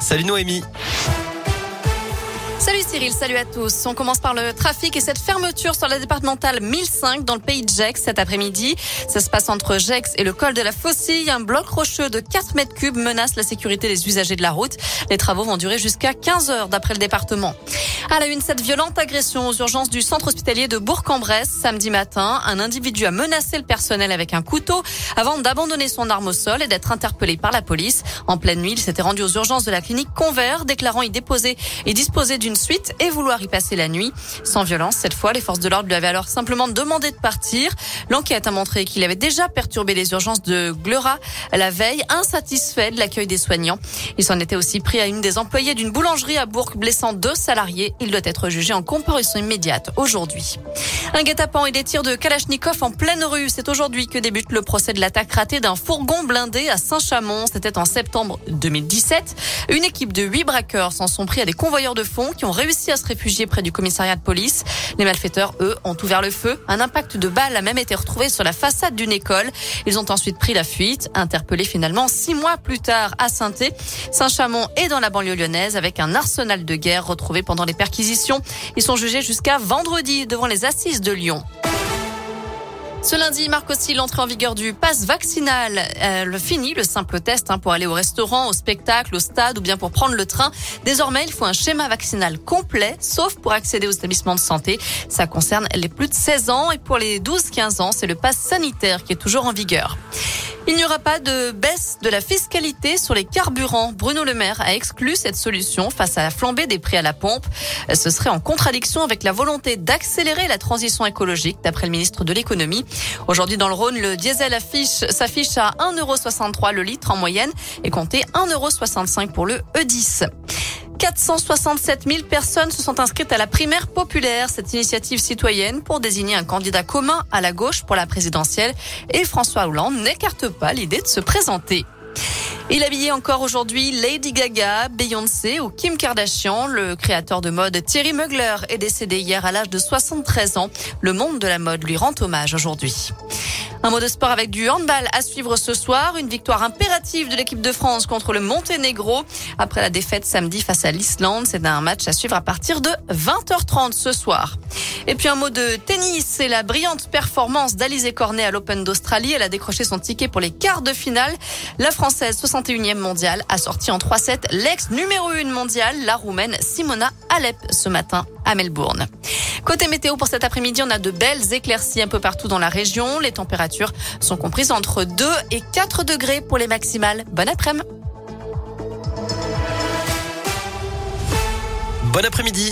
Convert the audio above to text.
Salut Noémie. Salut Cyril, salut à tous. On commence par le trafic et cette fermeture sur la départementale 1005 dans le pays de Gex cet après-midi. Ça se passe entre Gex et le col de la Faucille. Un bloc rocheux de 4 mètres cubes menace la sécurité des usagers de la route. Les travaux vont durer jusqu'à 15 heures d'après le département. À la une, cette violente agression aux urgences du centre hospitalier de Bourg-en-Bresse samedi matin. Un individu a menacé le personnel avec un couteau avant d'abandonner son arme au sol et d'être interpellé par la police. En pleine nuit, il s'était rendu aux urgences de la clinique Convert, déclarant y déposer et disposer d'une suite et vouloir y passer la nuit. Sans violence, cette fois, les forces de l'ordre lui avaient alors simplement demandé de partir. L'enquête a montré qu'il avait déjà perturbé les urgences de Gleura la veille, insatisfait de l'accueil des soignants. Il s'en était aussi pris à une des employées d'une boulangerie à Bourg, blessant deux salariés. Il doit être jugé en comparution immédiate aujourd'hui. Un guet-apens et des tirs de Kalachnikov en pleine rue. C'est aujourd'hui que débute le procès de l'attaque ratée d'un fourgon blindé à Saint-Chamond. C'était en septembre 2017. Une équipe de huit braqueurs s'en sont pris à des convoyeurs de fonds qui ont réussi à se réfugier près du commissariat de police. Les malfaiteurs, eux, ont ouvert le feu. Un impact de balle a même été retrouvé sur la façade d'une école. Ils ont ensuite pris la fuite, interpellés finalement six mois plus tard à saint Saint-Chamond est dans la banlieue lyonnaise avec un arsenal de guerre retrouvé pendant les perquisitions. Ils sont jugés jusqu'à vendredi devant les assises de Lyon. Ce lundi marque aussi l'entrée en vigueur du pass vaccinal. Euh, le fini le simple test hein, pour aller au restaurant, au spectacle, au stade ou bien pour prendre le train. Désormais, il faut un schéma vaccinal complet, sauf pour accéder aux établissements de santé. Ça concerne les plus de 16 ans et pour les 12-15 ans, c'est le pass sanitaire qui est toujours en vigueur. Il n'y aura pas de baisse de la fiscalité sur les carburants. Bruno Le Maire a exclu cette solution face à la flambée des prix à la pompe. Ce serait en contradiction avec la volonté d'accélérer la transition écologique, d'après le ministre de l'économie. Aujourd'hui, dans le Rhône, le diesel s'affiche à 1,63€ le litre en moyenne et compté 1,65€ pour le E10. 467 000 personnes se sont inscrites à la primaire populaire, cette initiative citoyenne pour désigner un candidat commun à la gauche pour la présidentielle. Et François Hollande n'écarte pas l'idée de se présenter. Il habillait encore aujourd'hui Lady Gaga, Beyoncé ou Kim Kardashian. Le créateur de mode Thierry Mugler est décédé hier à l'âge de 73 ans. Le monde de la mode lui rend hommage aujourd'hui. Un mot de sport avec du handball à suivre ce soir. Une victoire impérative de l'équipe de France contre le Monténégro. Après la défaite samedi face à l'Islande, c'est un match à suivre à partir de 20h30 ce soir. Et puis un mot de tennis, c'est la brillante performance d'Alizé Cornet à l'Open d'Australie. Elle a décroché son ticket pour les quarts de finale. La Française, 61e mondiale, a sorti en 3-7 l'ex numéro 1 mondiale, la Roumaine Simona Alep, ce matin à Melbourne. Côté météo pour cet après-midi, on a de belles éclaircies un peu partout dans la région. Les températures sont comprises entre 2 et 4 degrés pour les maximales. Bon après-midi. Bon après-midi.